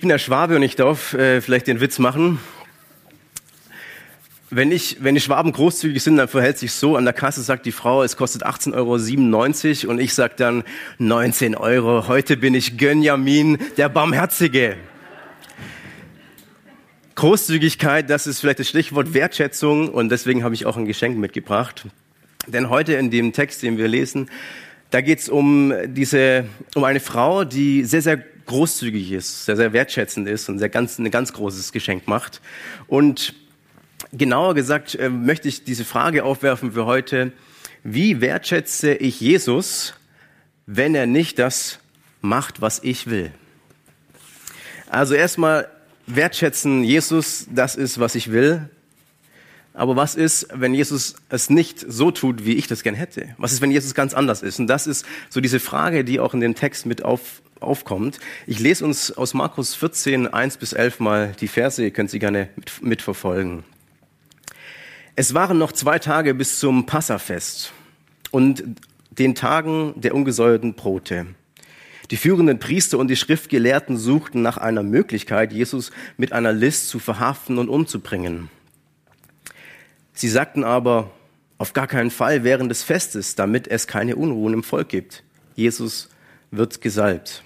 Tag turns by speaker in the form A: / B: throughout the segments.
A: Ich bin der Schwabe und ich darf äh, vielleicht den Witz machen. Wenn, ich, wenn die Schwaben großzügig sind, dann verhält sich so, an der Kasse sagt die Frau, es kostet 18,97 Euro und ich sage dann 19 Euro, heute bin ich Gönjamin, der Barmherzige. Großzügigkeit, das ist vielleicht das Stichwort Wertschätzung und deswegen habe ich auch ein Geschenk mitgebracht. Denn heute in dem Text, den wir lesen, da geht es um um eine Frau, die sehr, sehr großzügig ist, sehr, sehr wertschätzend ist und sehr ganz, ein ganz großes Geschenk macht. Und genauer gesagt äh, möchte ich diese Frage aufwerfen für heute. Wie wertschätze ich Jesus, wenn er nicht das macht, was ich will? Also erstmal wertschätzen Jesus, das ist, was ich will. Aber was ist, wenn Jesus es nicht so tut, wie ich das gern hätte? Was ist, wenn Jesus ganz anders ist? Und das ist so diese Frage, die auch in dem Text mit auf, aufkommt. Ich lese uns aus Markus 14, 1 bis 11 mal die Verse, ihr könnt sie gerne mit, mitverfolgen. Es waren noch zwei Tage bis zum Passafest und den Tagen der ungesäuerten Brote. Die führenden Priester und die Schriftgelehrten suchten nach einer Möglichkeit, Jesus mit einer List zu verhaften und umzubringen. Sie sagten aber, auf gar keinen Fall während des Festes, damit es keine Unruhen im Volk gibt. Jesus wird gesalbt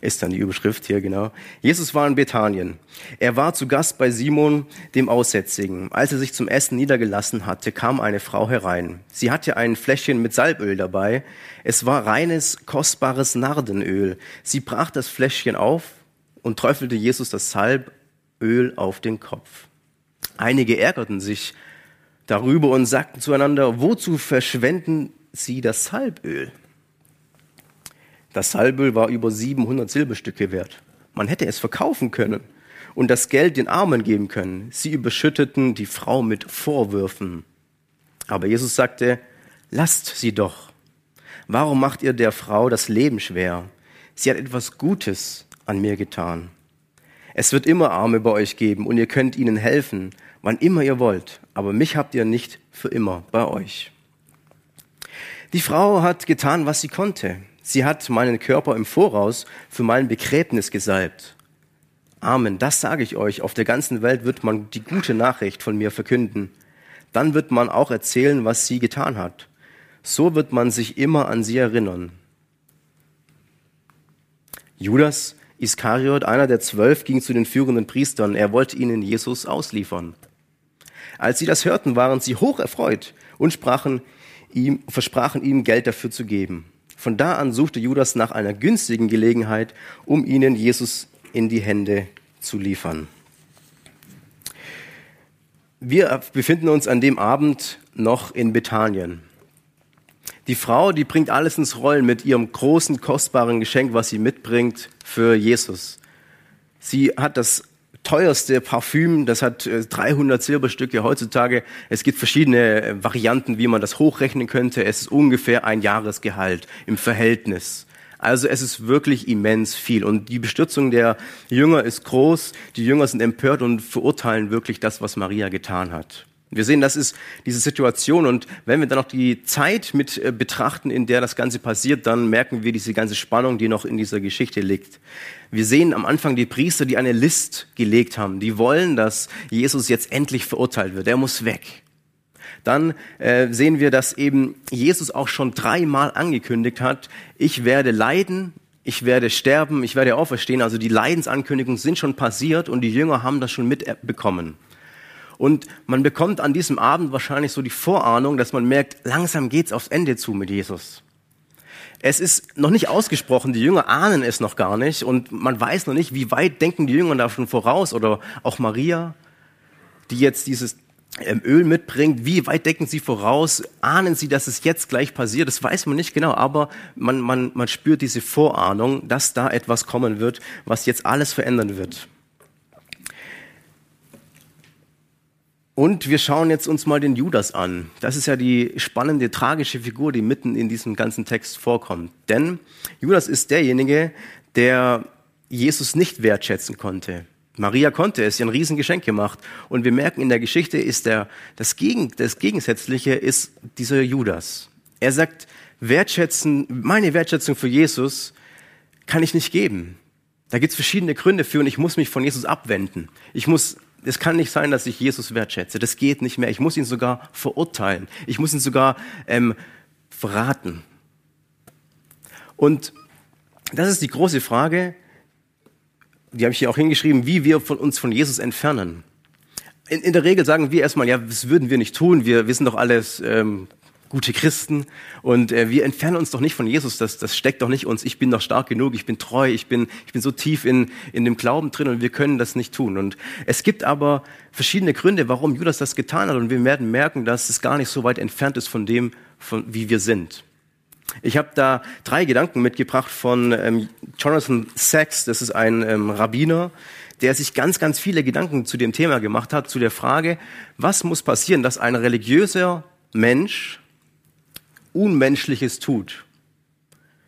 A: ist dann die Überschrift hier genau. Jesus war in Bethanien. Er war zu Gast bei Simon, dem Aussätzigen. Als er sich zum Essen niedergelassen hatte, kam eine Frau herein. Sie hatte ein Fläschchen mit Salböl dabei. Es war reines, kostbares Nardenöl. Sie brach das Fläschchen auf und träufelte Jesus das Salböl auf den Kopf. Einige ärgerten sich darüber und sagten zueinander, wozu verschwenden Sie das Salböl? Das Salböl war über 700 Silberstücke wert. Man hätte es verkaufen können und das Geld den Armen geben können. Sie überschütteten die Frau mit Vorwürfen. Aber Jesus sagte, lasst sie doch. Warum macht ihr der Frau das Leben schwer? Sie hat etwas Gutes an mir getan. Es wird immer Arme bei euch geben und ihr könnt ihnen helfen, wann immer ihr wollt, aber mich habt ihr nicht für immer bei euch. Die Frau hat getan, was sie konnte. Sie hat meinen Körper im Voraus für mein Begräbnis gesalbt. Amen, das sage ich euch. Auf der ganzen Welt wird man die gute Nachricht von mir verkünden. Dann wird man auch erzählen, was sie getan hat. So wird man sich immer an sie erinnern. Judas Iskariot, einer der zwölf, ging zu den führenden Priestern. Er wollte ihnen Jesus ausliefern. Als sie das hörten, waren sie hoch erfreut und sprachen ihm, versprachen ihm Geld dafür zu geben. Von da an suchte Judas nach einer günstigen Gelegenheit, um ihnen Jesus in die Hände zu liefern. Wir befinden uns an dem Abend noch in Bethanien. Die Frau, die bringt alles ins Rollen mit ihrem großen, kostbaren Geschenk, was sie mitbringt für Jesus. Sie hat das teuerste Parfüm, das hat 300 äh, Silberstücke heutzutage. Es gibt verschiedene äh, Varianten, wie man das hochrechnen könnte. Es ist ungefähr ein Jahresgehalt im Verhältnis. Also es ist wirklich immens viel. Und die Bestürzung der Jünger ist groß. Die Jünger sind empört und verurteilen wirklich das, was Maria getan hat. Wir sehen, das ist diese Situation und wenn wir dann noch die Zeit mit äh, betrachten, in der das Ganze passiert, dann merken wir diese ganze Spannung, die noch in dieser Geschichte liegt. Wir sehen am Anfang die Priester, die eine List gelegt haben. Die wollen, dass Jesus jetzt endlich verurteilt wird. Er muss weg. Dann äh, sehen wir, dass eben Jesus auch schon dreimal angekündigt hat, ich werde leiden, ich werde sterben, ich werde auferstehen. Also die Leidensankündigungen sind schon passiert und die Jünger haben das schon mitbekommen. Und man bekommt an diesem Abend wahrscheinlich so die Vorahnung, dass man merkt, langsam geht's aufs Ende zu mit Jesus. Es ist noch nicht ausgesprochen, die Jünger ahnen es noch gar nicht und man weiß noch nicht, wie weit denken die Jünger da schon voraus oder auch Maria, die jetzt dieses ähm, Öl mitbringt, wie weit denken sie voraus, ahnen sie, dass es jetzt gleich passiert, das weiß man nicht genau, aber man, man, man spürt diese Vorahnung, dass da etwas kommen wird, was jetzt alles verändern wird. Und wir schauen jetzt uns mal den Judas an. Das ist ja die spannende, tragische Figur, die mitten in diesem ganzen Text vorkommt. Denn Judas ist derjenige, der Jesus nicht wertschätzen konnte. Maria konnte es, ihr ein Riesengeschenk gemacht. Und wir merken in der Geschichte ist der, das, Gegen, das Gegensätzliche ist dieser Judas. Er sagt, wertschätzen, meine Wertschätzung für Jesus kann ich nicht geben. Da gibt es verschiedene Gründe für und ich muss mich von Jesus abwenden. Ich muss, es kann nicht sein, dass ich Jesus wertschätze. Das geht nicht mehr. Ich muss ihn sogar verurteilen. Ich muss ihn sogar ähm, verraten. Und das ist die große Frage, die habe ich hier auch hingeschrieben, wie wir von uns von Jesus entfernen. In, in der Regel sagen wir erstmal, ja, das würden wir nicht tun, wir, sind doch alles ähm, gute Christen. Und äh, wir entfernen uns doch nicht von Jesus, das, das steckt doch nicht uns, ich bin doch stark genug, ich bin treu, ich bin, ich bin so tief in, in dem Glauben drin und wir können das nicht tun. Und es gibt aber verschiedene Gründe, warum Judas das getan hat. Und wir werden merken, dass es gar nicht so weit entfernt ist von dem, von, wie wir sind. Ich habe da drei Gedanken mitgebracht von ähm, Jonathan Sachs, das ist ein ähm, Rabbiner, der sich ganz, ganz viele Gedanken zu dem Thema gemacht hat, zu der Frage, was muss passieren, dass ein religiöser Mensch Unmenschliches tut,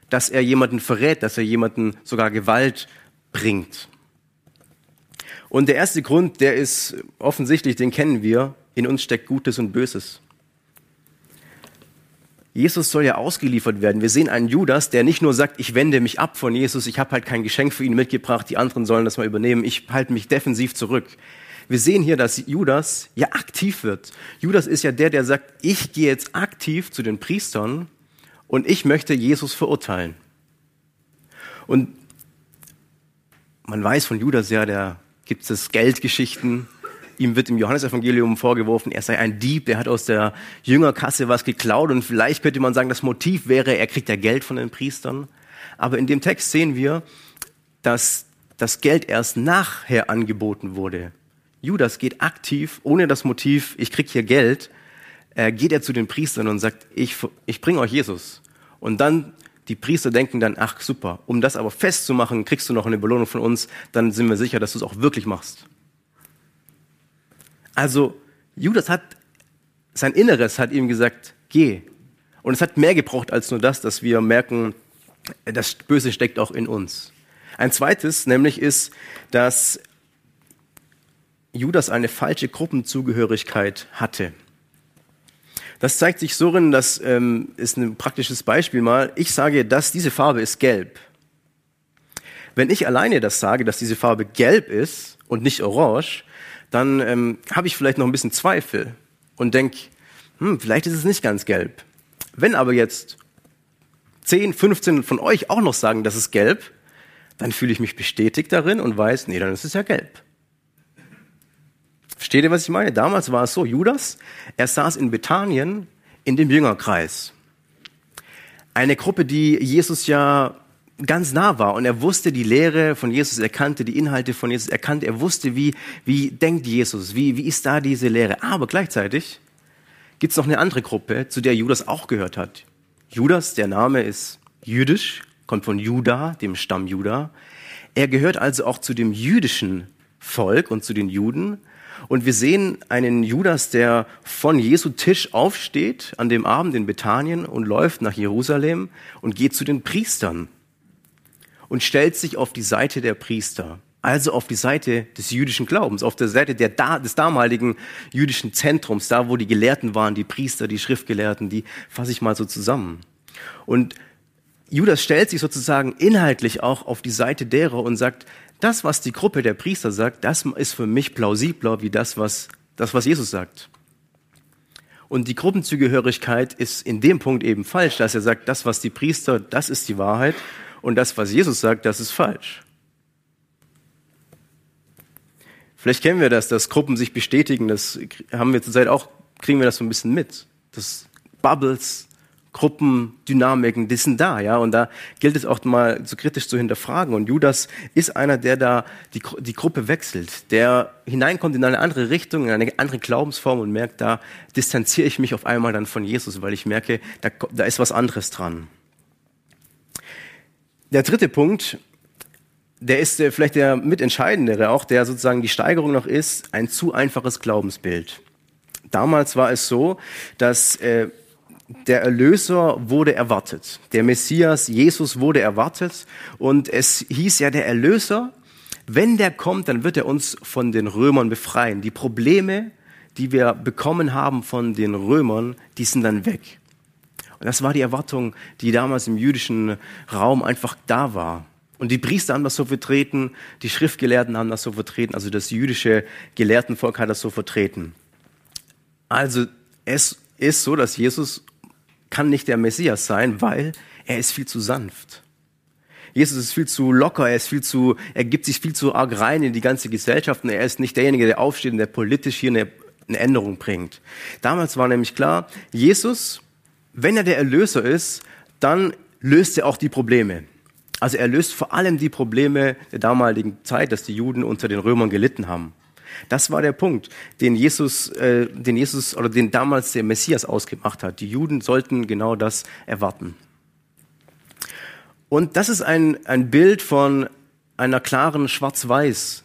A: dass er jemanden verrät, dass er jemanden sogar Gewalt bringt. Und der erste Grund, der ist offensichtlich, den kennen wir, in uns steckt Gutes und Böses. Jesus soll ja ausgeliefert werden. Wir sehen einen Judas, der nicht nur sagt, ich wende mich ab von Jesus, ich habe halt kein Geschenk für ihn mitgebracht, die anderen sollen das mal übernehmen, ich halte mich defensiv zurück. Wir sehen hier, dass Judas ja aktiv wird. Judas ist ja der, der sagt, ich gehe jetzt aktiv zu den Priestern und ich möchte Jesus verurteilen. Und man weiß von Judas ja, da gibt es Geldgeschichten, Ihm wird im Johannesevangelium vorgeworfen, er sei ein Dieb, der hat aus der Jüngerkasse was geklaut und vielleicht könnte man sagen, das Motiv wäre, er kriegt ja Geld von den Priestern. Aber in dem Text sehen wir, dass das Geld erst nachher angeboten wurde. Judas geht aktiv, ohne das Motiv, ich krieg hier Geld, äh, geht er zu den Priestern und sagt, ich, ich bringe euch Jesus. Und dann, die Priester denken dann, ach super, um das aber festzumachen, kriegst du noch eine Belohnung von uns, dann sind wir sicher, dass du es auch wirklich machst. Also Judas hat, sein Inneres hat ihm gesagt, geh. Und es hat mehr gebraucht als nur das, dass wir merken, das Böse steckt auch in uns. Ein zweites nämlich ist, dass Judas eine falsche Gruppenzugehörigkeit hatte. Das zeigt sich so drin, das ähm, ist ein praktisches Beispiel mal. Ich sage, dass diese Farbe ist gelb. Wenn ich alleine das sage, dass diese Farbe gelb ist und nicht orange, dann ähm, habe ich vielleicht noch ein bisschen Zweifel und denke, hm, vielleicht ist es nicht ganz gelb. Wenn aber jetzt 10, 15 von euch auch noch sagen, das ist gelb, dann fühle ich mich bestätigt darin und weiß, nee, dann ist es ja gelb. Versteht ihr, was ich meine? Damals war es so, Judas, er saß in Bethanien in dem Jüngerkreis. Eine Gruppe, die Jesus ja ganz nah war und er wusste die Lehre von Jesus, er kannte die Inhalte von Jesus, er kannte, er wusste, wie, wie denkt Jesus, wie, wie ist da diese Lehre. Aber gleichzeitig gibt es noch eine andere Gruppe, zu der Judas auch gehört hat. Judas, der Name ist jüdisch, kommt von Juda, dem Stamm Juda. Er gehört also auch zu dem jüdischen Volk und zu den Juden. Und wir sehen einen Judas, der von Jesu Tisch aufsteht an dem Abend in Bethanien und läuft nach Jerusalem und geht zu den Priestern und stellt sich auf die Seite der Priester, also auf die Seite des jüdischen Glaubens, auf der Seite der, des damaligen jüdischen Zentrums, da wo die Gelehrten waren, die Priester, die Schriftgelehrten, die fasse ich mal so zusammen. Und Judas stellt sich sozusagen inhaltlich auch auf die Seite derer und sagt, das, was die Gruppe der Priester sagt, das ist für mich plausibler wie das, was, das, was Jesus sagt. Und die Gruppenzugehörigkeit ist in dem Punkt eben falsch, dass er sagt, das, was die Priester, das ist die Wahrheit und das, was Jesus sagt, das ist falsch. Vielleicht kennen wir das, dass Gruppen sich bestätigen, das haben wir zurzeit auch, kriegen wir das so ein bisschen mit. Das Bubbles, Gruppendynamiken, die sind da, ja, und da gilt es auch mal so kritisch zu hinterfragen. Und Judas ist einer, der da die, die Gruppe wechselt, der hineinkommt in eine andere Richtung, in eine andere Glaubensform und merkt, da distanziere ich mich auf einmal dann von Jesus, weil ich merke, da, da ist was anderes dran. Der dritte Punkt, der ist äh, vielleicht der mitentscheidendere auch, der sozusagen die Steigerung noch ist, ein zu einfaches Glaubensbild. Damals war es so, dass äh, der Erlöser wurde erwartet. Der Messias, Jesus wurde erwartet. Und es hieß ja, der Erlöser, wenn der kommt, dann wird er uns von den Römern befreien. Die Probleme, die wir bekommen haben von den Römern, die sind dann weg. Und das war die Erwartung, die damals im jüdischen Raum einfach da war. Und die Priester haben das so vertreten, die Schriftgelehrten haben das so vertreten, also das jüdische Gelehrtenvolk hat das so vertreten. Also es ist so, dass Jesus kann nicht der Messias sein, weil er ist viel zu sanft. Jesus ist viel zu locker, er ist viel zu, er gibt sich viel zu arg rein in die ganze Gesellschaft und er ist nicht derjenige, der aufsteht und der politisch hier eine, eine Änderung bringt. Damals war nämlich klar, Jesus, wenn er der Erlöser ist, dann löst er auch die Probleme. Also er löst vor allem die Probleme der damaligen Zeit, dass die Juden unter den Römern gelitten haben. Das war der Punkt, den Jesus, äh, den Jesus oder den damals der Messias ausgemacht hat. Die Juden sollten genau das erwarten. Und das ist ein, ein Bild von einer klaren Schwarz-Weiß,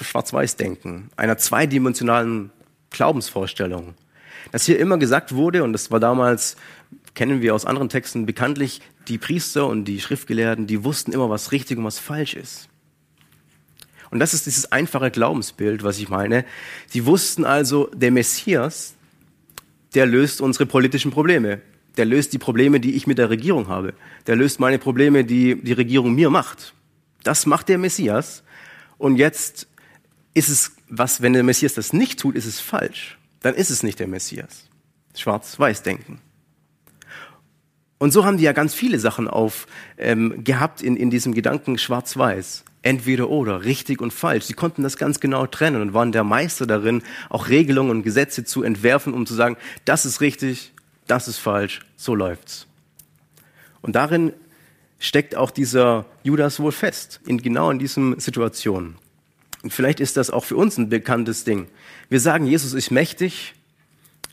A: Schwarz-Weiß-Denken, einer zweidimensionalen Glaubensvorstellung. Dass hier immer gesagt wurde, und das war damals, kennen wir aus anderen Texten bekanntlich, die Priester und die Schriftgelehrten, die wussten immer, was richtig und was falsch ist. Und das ist dieses einfache Glaubensbild, was ich meine. Sie wussten also, der Messias, der löst unsere politischen Probleme. Der löst die Probleme, die ich mit der Regierung habe. Der löst meine Probleme, die die Regierung mir macht. Das macht der Messias. Und jetzt ist es, was, wenn der Messias das nicht tut, ist es falsch. Dann ist es nicht der Messias. Schwarz-Weiß denken. Und so haben die ja ganz viele Sachen auf ähm, gehabt in, in diesem Gedanken Schwarz-Weiß entweder oder, richtig und falsch. Sie konnten das ganz genau trennen und waren der Meister darin, auch Regelungen und Gesetze zu entwerfen, um zu sagen, das ist richtig, das ist falsch, so läuft's. Und darin steckt auch dieser Judas wohl fest, in genau in diesen Situationen. Und vielleicht ist das auch für uns ein bekanntes Ding. Wir sagen, Jesus ist mächtig,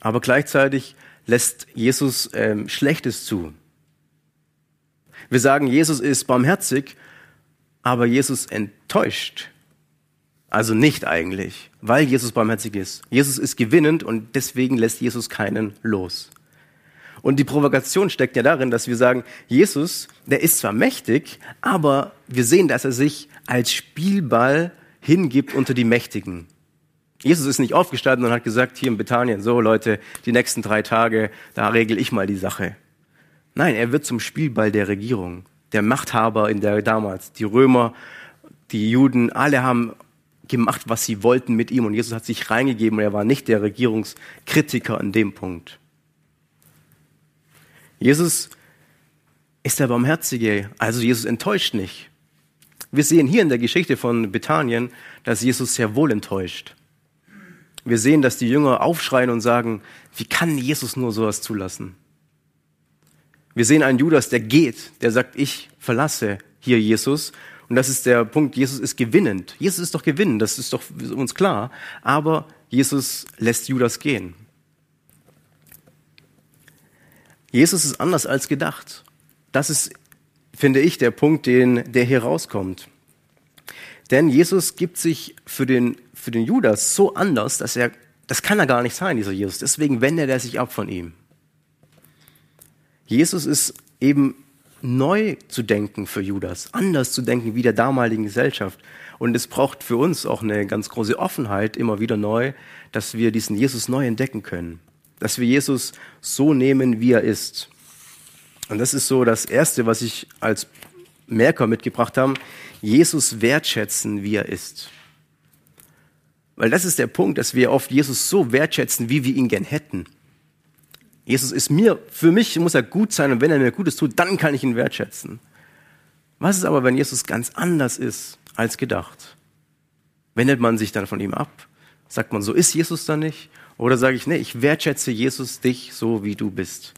A: aber gleichzeitig lässt Jesus ähm, Schlechtes zu. Wir sagen, Jesus ist barmherzig, aber Jesus enttäuscht. Also nicht eigentlich, weil Jesus barmherzig ist. Jesus ist gewinnend und deswegen lässt Jesus keinen los. Und die Provokation steckt ja darin, dass wir sagen, Jesus, der ist zwar mächtig, aber wir sehen, dass er sich als Spielball hingibt unter die Mächtigen. Jesus ist nicht aufgestanden und hat gesagt, hier in Bethanien, so Leute, die nächsten drei Tage, da regel ich mal die Sache. Nein, er wird zum Spielball der Regierung der Machthaber in der damals. Die Römer, die Juden, alle haben gemacht, was sie wollten mit ihm und Jesus hat sich reingegeben und er war nicht der Regierungskritiker an dem Punkt. Jesus ist der Barmherzige, also Jesus enttäuscht nicht. Wir sehen hier in der Geschichte von Bethanien, dass Jesus sehr wohl enttäuscht. Wir sehen, dass die Jünger aufschreien und sagen, wie kann Jesus nur sowas zulassen? Wir sehen einen Judas, der geht, der sagt, ich verlasse hier Jesus. Und das ist der Punkt, Jesus ist gewinnend. Jesus ist doch gewinnend, das ist doch uns klar. Aber Jesus lässt Judas gehen. Jesus ist anders als gedacht. Das ist, finde ich, der Punkt, den, der hier rauskommt. Denn Jesus gibt sich für den, für den Judas so anders, dass er, das kann er gar nicht sein, dieser Jesus. Deswegen wendet er sich ab von ihm. Jesus ist eben neu zu denken für Judas, anders zu denken wie der damaligen Gesellschaft. Und es braucht für uns auch eine ganz große Offenheit immer wieder neu, dass wir diesen Jesus neu entdecken können. Dass wir Jesus so nehmen, wie er ist. Und das ist so das Erste, was ich als Merker mitgebracht habe. Jesus wertschätzen, wie er ist. Weil das ist der Punkt, dass wir oft Jesus so wertschätzen, wie wir ihn gern hätten. Jesus ist mir, für mich muss er gut sein und wenn er mir Gutes tut, dann kann ich ihn wertschätzen. Was ist aber, wenn Jesus ganz anders ist als gedacht? Wendet man sich dann von ihm ab? Sagt man, so ist Jesus dann nicht? Oder sage ich, nee, ich wertschätze Jesus dich so, wie du bist.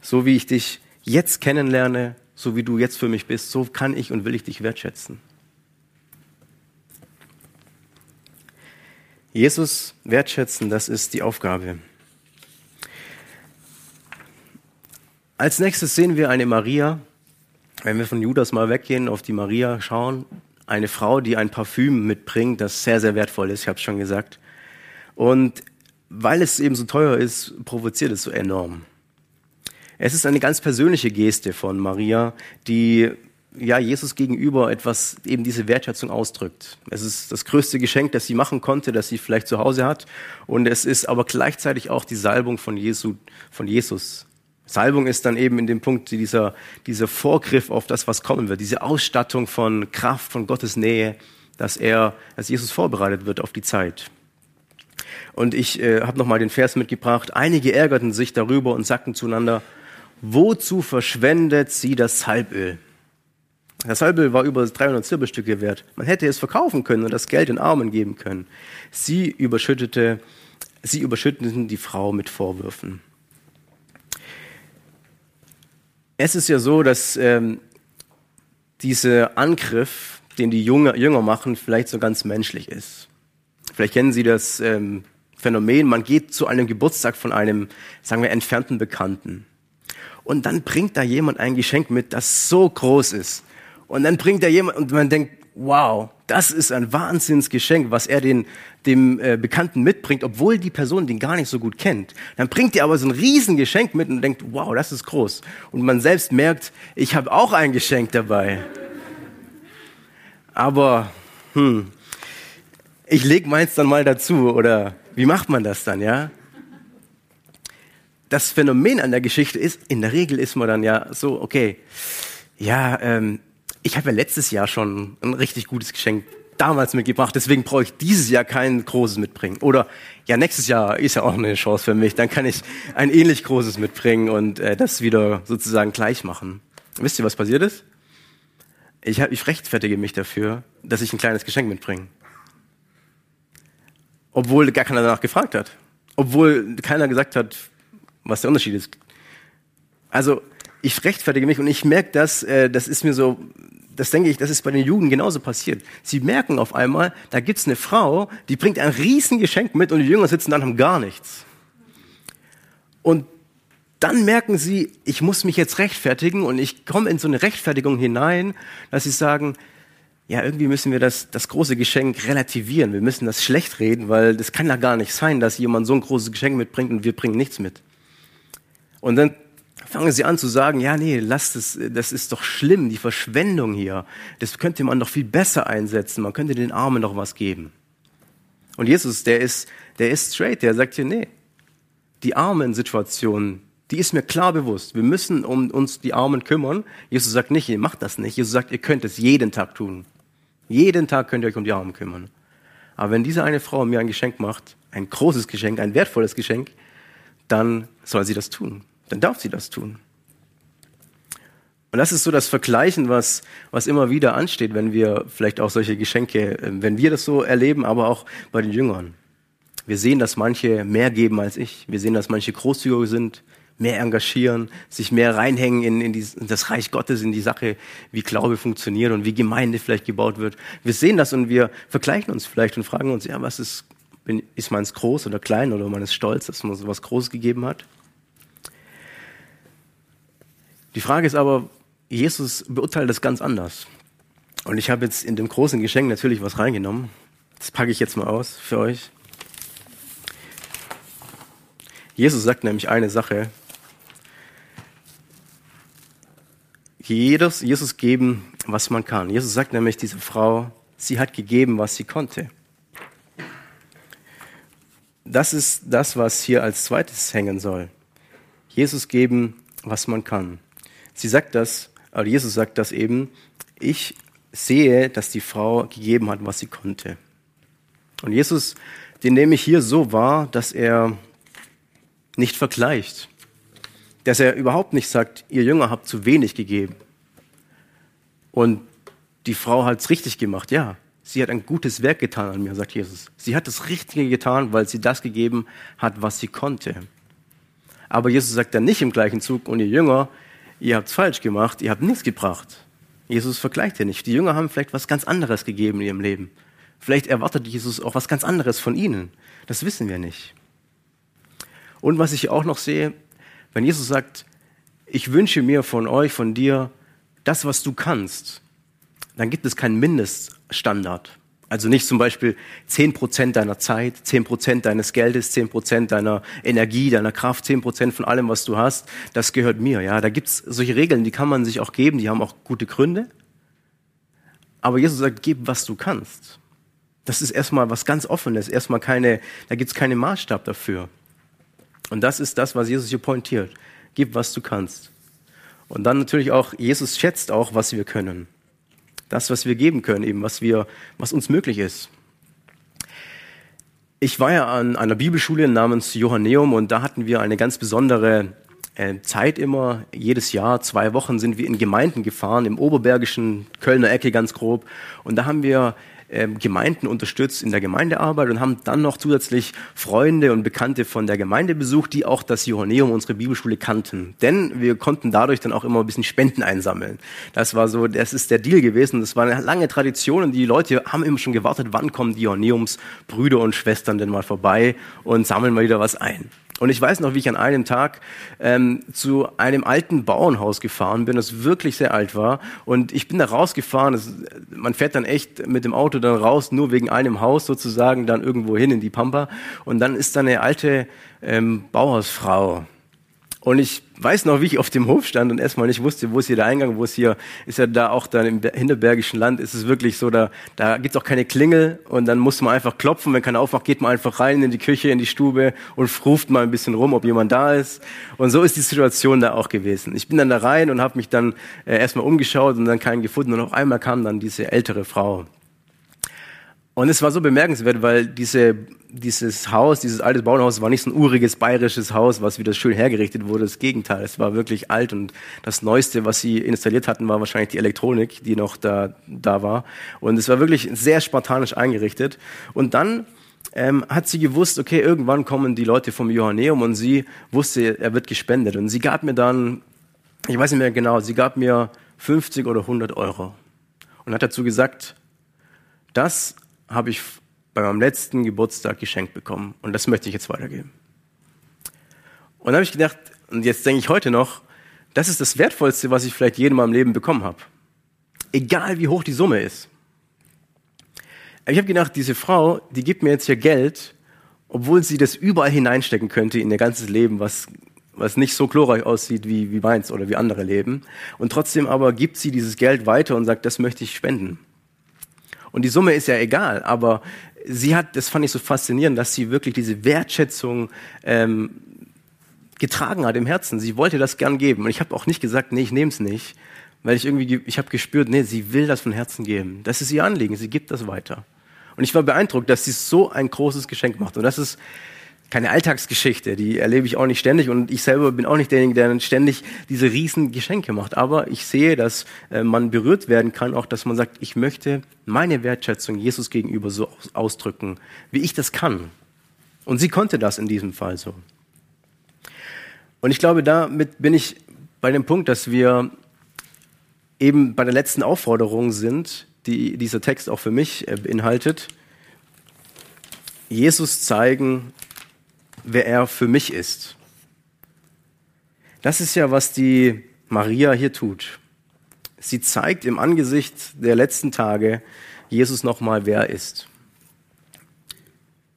A: So wie ich dich jetzt kennenlerne, so wie du jetzt für mich bist, so kann ich und will ich dich wertschätzen. Jesus wertschätzen, das ist die Aufgabe. Als nächstes sehen wir eine Maria, wenn wir von Judas mal weggehen, auf die Maria schauen, eine Frau, die ein Parfüm mitbringt, das sehr, sehr wertvoll ist, ich habe es schon gesagt. Und weil es eben so teuer ist, provoziert es so enorm. Es ist eine ganz persönliche Geste von Maria, die ja, Jesus gegenüber etwas, eben diese Wertschätzung ausdrückt. Es ist das größte Geschenk, das sie machen konnte, das sie vielleicht zu Hause hat. Und es ist aber gleichzeitig auch die Salbung von, Jesu, von Jesus. Salbung ist dann eben in dem Punkt dieser, dieser Vorgriff auf das, was kommen wird, diese Ausstattung von Kraft, von Gottes Nähe, dass er, dass Jesus vorbereitet wird auf die Zeit. Und ich äh, habe nochmal den Vers mitgebracht. Einige ärgerten sich darüber und sagten zueinander, wozu verschwendet sie das Salböl? Das Salböl war über 300 Silberstücke wert. Man hätte es verkaufen können und das Geld den Armen geben können. Sie überschüttete, sie überschütteten die Frau mit Vorwürfen. Es ist ja so, dass ähm, dieser Angriff, den die Jünger, Jünger machen, vielleicht so ganz menschlich ist. Vielleicht kennen Sie das ähm, Phänomen, man geht zu einem Geburtstag von einem, sagen wir, entfernten Bekannten. Und dann bringt da jemand ein Geschenk mit, das so groß ist. Und dann bringt da jemand, und man denkt, wow, das ist ein Wahnsinnsgeschenk, was er den, dem äh, Bekannten mitbringt, obwohl die Person den gar nicht so gut kennt. Dann bringt er aber so ein Riesengeschenk mit und denkt, wow, das ist groß. Und man selbst merkt, ich habe auch ein Geschenk dabei. Aber, hm, ich leg meins dann mal dazu oder wie macht man das dann, ja? Das Phänomen an der Geschichte ist, in der Regel ist man dann ja so, okay, ja, ähm, ich habe ja letztes Jahr schon ein richtig gutes Geschenk damals mitgebracht, deswegen brauche ich dieses Jahr kein großes mitbringen. Oder ja, nächstes Jahr ist ja auch eine Chance für mich, dann kann ich ein ähnlich großes mitbringen und äh, das wieder sozusagen gleich machen. Wisst ihr, was passiert ist? Ich, hab, ich rechtfertige mich dafür, dass ich ein kleines Geschenk mitbringe. Obwohl gar keiner danach gefragt hat. Obwohl keiner gesagt hat, was der Unterschied ist. Also ich rechtfertige mich und ich merke das, äh, das ist mir so das denke ich, das ist bei den Juden genauso passiert. Sie merken auf einmal, da gibt's eine Frau, die bringt ein Riesengeschenk mit und die Jünger sitzen dann haben gar nichts. Und dann merken sie, ich muss mich jetzt rechtfertigen und ich komme in so eine Rechtfertigung hinein, dass sie sagen, ja, irgendwie müssen wir das, das große Geschenk relativieren. Wir müssen das schlecht reden, weil das kann ja gar nicht sein, dass jemand so ein großes Geschenk mitbringt und wir bringen nichts mit. Und dann fangen sie an zu sagen, ja, nee, lasst es, das ist doch schlimm, die Verschwendung hier. Das könnte man doch viel besser einsetzen. Man könnte den Armen doch was geben. Und Jesus, der ist, der ist straight, der sagt hier, nee, die armen Situation, die ist mir klar bewusst. Wir müssen um uns die Armen kümmern. Jesus sagt nicht, ihr macht das nicht. Jesus sagt, ihr könnt es jeden Tag tun. Jeden Tag könnt ihr euch um die Armen kümmern. Aber wenn diese eine Frau mir ein Geschenk macht, ein großes Geschenk, ein wertvolles Geschenk, dann soll sie das tun dann darf sie das tun. Und das ist so das Vergleichen, was, was immer wieder ansteht, wenn wir vielleicht auch solche Geschenke, ähm, wenn wir das so erleben, aber auch bei den Jüngern. Wir sehen, dass manche mehr geben als ich. Wir sehen, dass manche großzügiger sind, mehr engagieren, sich mehr reinhängen in, in, die, in das Reich Gottes, in die Sache, wie Glaube funktioniert und wie Gemeinde vielleicht gebaut wird. Wir sehen das und wir vergleichen uns vielleicht und fragen uns, ja, was ist, ist meins groß oder klein oder man ist stolz, dass man so was Großes gegeben hat? Die Frage ist aber, Jesus beurteilt das ganz anders. Und ich habe jetzt in dem großen Geschenk natürlich was reingenommen. Das packe ich jetzt mal aus für euch. Jesus sagt nämlich eine Sache. Jedes, Jesus geben, was man kann. Jesus sagt nämlich, diese Frau, sie hat gegeben, was sie konnte. Das ist das, was hier als zweites hängen soll. Jesus geben, was man kann. Sie sagt das, oder Jesus sagt das eben, ich sehe, dass die Frau gegeben hat, was sie konnte. Und Jesus, den nehme ich hier so wahr, dass er nicht vergleicht. Dass er überhaupt nicht sagt, ihr Jünger habt zu wenig gegeben. Und die Frau hat es richtig gemacht, ja. Sie hat ein gutes Werk getan an mir, sagt Jesus. Sie hat das Richtige getan, weil sie das gegeben hat, was sie konnte. Aber Jesus sagt dann nicht im gleichen Zug, und ihr Jünger, ihr habt falsch gemacht, ihr habt nichts gebracht. Jesus vergleicht hier nicht. Die Jünger haben vielleicht was ganz anderes gegeben in ihrem Leben. Vielleicht erwartet Jesus auch was ganz anderes von ihnen. Das wissen wir nicht. Und was ich auch noch sehe, wenn Jesus sagt, ich wünsche mir von euch, von dir, das, was du kannst, dann gibt es keinen Mindeststandard. Also nicht zum Beispiel zehn Prozent deiner Zeit, zehn Prozent deines Geldes, zehn Prozent deiner Energie, deiner Kraft, zehn Prozent von allem, was du hast, das gehört mir. Ja, da gibt's solche Regeln, die kann man sich auch geben, die haben auch gute Gründe. Aber Jesus sagt, gib, was du kannst. Das ist erstmal was ganz Offenes, erstmal keine, da gibt's keinen Maßstab dafür. Und das ist das, was Jesus hier pointiert. Gib, was du kannst. Und dann natürlich auch, Jesus schätzt auch, was wir können das, was wir geben können, eben was wir, was uns möglich ist. Ich war ja an einer Bibelschule namens Johanneum und da hatten wir eine ganz besondere äh, Zeit immer. Jedes Jahr, zwei Wochen sind wir in Gemeinden gefahren, im oberbergischen Kölner Ecke ganz grob. Und da haben wir ähm, Gemeinden unterstützt in der Gemeindearbeit und haben dann noch zusätzlich Freunde und Bekannte von der Gemeinde besucht, die auch das Johanneum, unsere Bibelschule, kannten. Denn wir konnten dadurch dann auch immer ein bisschen Spenden einsammeln. Das war so, das ist der Deal gewesen. Das war eine lange Tradition und die Leute haben immer schon gewartet, wann kommen die Johanneumsbrüder und Schwestern denn mal vorbei und sammeln mal wieder was ein. Und ich weiß noch, wie ich an einem Tag ähm, zu einem alten Bauernhaus gefahren bin, das wirklich sehr alt war. Und ich bin da rausgefahren. Das, man fährt dann echt mit dem Auto dann raus, nur wegen einem Haus sozusagen, dann irgendwo hin in die Pampa. Und dann ist da eine alte ähm, Bauhausfrau und ich weiß noch, wie ich auf dem Hof stand und erstmal nicht wusste, wo ist hier der Eingang, wo ist hier, ist ja da auch dann im hinterbergischen Land, ist es wirklich so, da, da gibt's auch keine Klingel und dann muss man einfach klopfen, wenn keiner aufmacht, geht man einfach rein in die Küche, in die Stube und ruft mal ein bisschen rum, ob jemand da ist. Und so ist die Situation da auch gewesen. Ich bin dann da rein und habe mich dann äh, erstmal umgeschaut und dann keinen gefunden und auf einmal kam dann diese ältere Frau. Und es war so bemerkenswert, weil diese, dieses Haus, dieses alte Bauernhaus war nicht so ein uriges bayerisches Haus, was wieder schön hergerichtet wurde. Das Gegenteil, es war wirklich alt und das Neueste, was sie installiert hatten, war wahrscheinlich die Elektronik, die noch da, da war. Und es war wirklich sehr spartanisch eingerichtet. Und dann ähm, hat sie gewusst, okay, irgendwann kommen die Leute vom Johanneum und sie wusste, er wird gespendet. Und sie gab mir dann, ich weiß nicht mehr genau, sie gab mir 50 oder 100 Euro. Und hat dazu gesagt, das habe ich bei meinem letzten Geburtstag geschenkt bekommen und das möchte ich jetzt weitergeben. Und dann habe ich gedacht, und jetzt denke ich heute noch, das ist das Wertvollste, was ich vielleicht jedem in meinem Leben bekommen habe. Egal wie hoch die Summe ist. Ich habe gedacht, diese Frau, die gibt mir jetzt hier Geld, obwohl sie das überall hineinstecken könnte in ihr ganzes Leben, was, was nicht so glorreich aussieht wie, wie meins oder wie andere Leben. Und trotzdem aber gibt sie dieses Geld weiter und sagt, das möchte ich spenden. Und die Summe ist ja egal, aber sie hat, das fand ich so faszinierend, dass sie wirklich diese Wertschätzung ähm, getragen hat im Herzen. Sie wollte das gern geben. Und ich habe auch nicht gesagt, nee, ich nehme es nicht, weil ich irgendwie, ich habe gespürt, nee, sie will das von Herzen geben. Das ist ihr Anliegen, sie gibt das weiter. Und ich war beeindruckt, dass sie so ein großes Geschenk macht. Und das ist keine Alltagsgeschichte, die erlebe ich auch nicht ständig und ich selber bin auch nicht derjenige, der dann ständig diese riesen Geschenke macht. Aber ich sehe, dass äh, man berührt werden kann, auch dass man sagt, ich möchte meine Wertschätzung Jesus gegenüber so ausdrücken, wie ich das kann. Und sie konnte das in diesem Fall so. Und ich glaube, damit bin ich bei dem Punkt, dass wir eben bei der letzten Aufforderung sind, die dieser Text auch für mich äh, beinhaltet. Jesus zeigen, wer er für mich ist. Das ist ja, was die Maria hier tut. Sie zeigt im Angesicht der letzten Tage Jesus nochmal, wer er ist.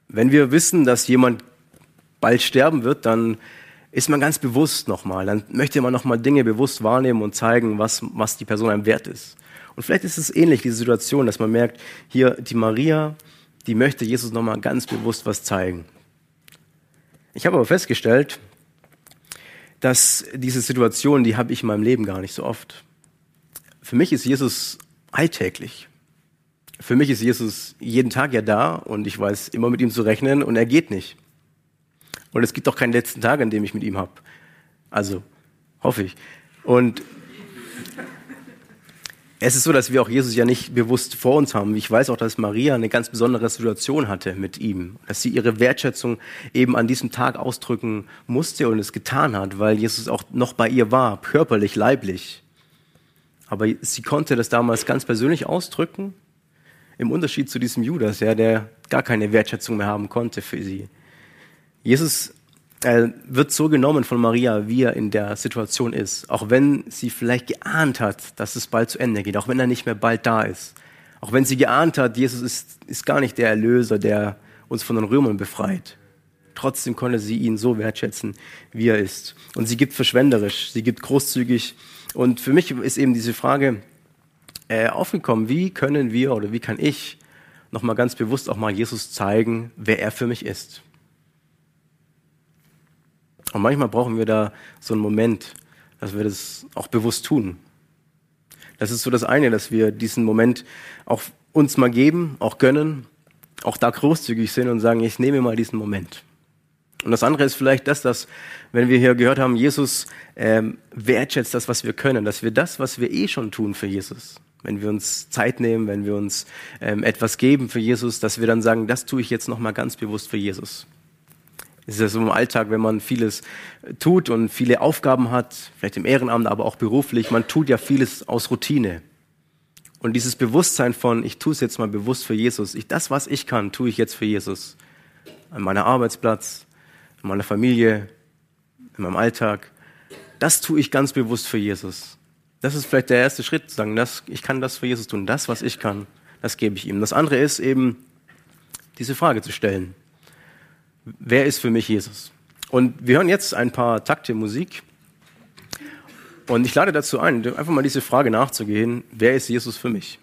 A: Wenn wir wissen, dass jemand bald sterben wird, dann ist man ganz bewusst nochmal. Dann möchte man nochmal Dinge bewusst wahrnehmen und zeigen, was, was die Person einem wert ist. Und vielleicht ist es ähnlich, diese Situation, dass man merkt, hier die Maria, die möchte Jesus nochmal ganz bewusst was zeigen. Ich habe aber festgestellt, dass diese Situation, die habe ich in meinem Leben gar nicht so oft. Für mich ist Jesus alltäglich. Für mich ist Jesus jeden Tag ja da und ich weiß immer mit ihm zu rechnen und er geht nicht. Und es gibt auch keinen letzten Tag, an dem ich mit ihm habe. Also hoffe ich. Und es ist so, dass wir auch Jesus ja nicht bewusst vor uns haben. Ich weiß auch, dass Maria eine ganz besondere Situation hatte mit ihm, dass sie ihre Wertschätzung eben an diesem Tag ausdrücken musste und es getan hat, weil Jesus auch noch bei ihr war, körperlich, leiblich. Aber sie konnte das damals ganz persönlich ausdrücken, im Unterschied zu diesem Judas, ja, der gar keine Wertschätzung mehr haben konnte für sie. Jesus er wird so genommen von Maria, wie er in der Situation ist. Auch wenn sie vielleicht geahnt hat, dass es bald zu Ende geht, auch wenn er nicht mehr bald da ist. Auch wenn sie geahnt hat, Jesus ist, ist gar nicht der Erlöser, der uns von den Römern befreit. Trotzdem konnte sie ihn so wertschätzen, wie er ist. Und sie gibt verschwenderisch, sie gibt großzügig. Und für mich ist eben diese Frage äh, aufgekommen, wie können wir oder wie kann ich nochmal ganz bewusst auch mal Jesus zeigen, wer er für mich ist. Und manchmal brauchen wir da so einen Moment, dass wir das auch bewusst tun. Das ist so das eine, dass wir diesen Moment auch uns mal geben, auch gönnen, auch da großzügig sind und sagen, ich nehme mal diesen Moment. Und das andere ist vielleicht das, dass, wenn wir hier gehört haben, Jesus ähm, wertschätzt das, was wir können, dass wir das, was wir eh schon tun für Jesus, wenn wir uns Zeit nehmen, wenn wir uns ähm, etwas geben für Jesus, dass wir dann sagen, das tue ich jetzt nochmal ganz bewusst für Jesus. Es ist ja so im Alltag, wenn man vieles tut und viele Aufgaben hat, vielleicht im Ehrenamt, aber auch beruflich, man tut ja vieles aus Routine. Und dieses Bewusstsein von, ich tue es jetzt mal bewusst für Jesus, ich, das, was ich kann, tue ich jetzt für Jesus. An meinem Arbeitsplatz, in meiner Familie, in meinem Alltag. Das tue ich ganz bewusst für Jesus. Das ist vielleicht der erste Schritt, zu sagen, das, ich kann das für Jesus tun. Das, was ich kann, das gebe ich ihm. Das andere ist eben, diese Frage zu stellen. Wer ist für mich Jesus? Und wir hören jetzt ein paar Takte Musik. Und ich lade dazu ein, einfach mal diese Frage nachzugehen, wer ist Jesus für mich?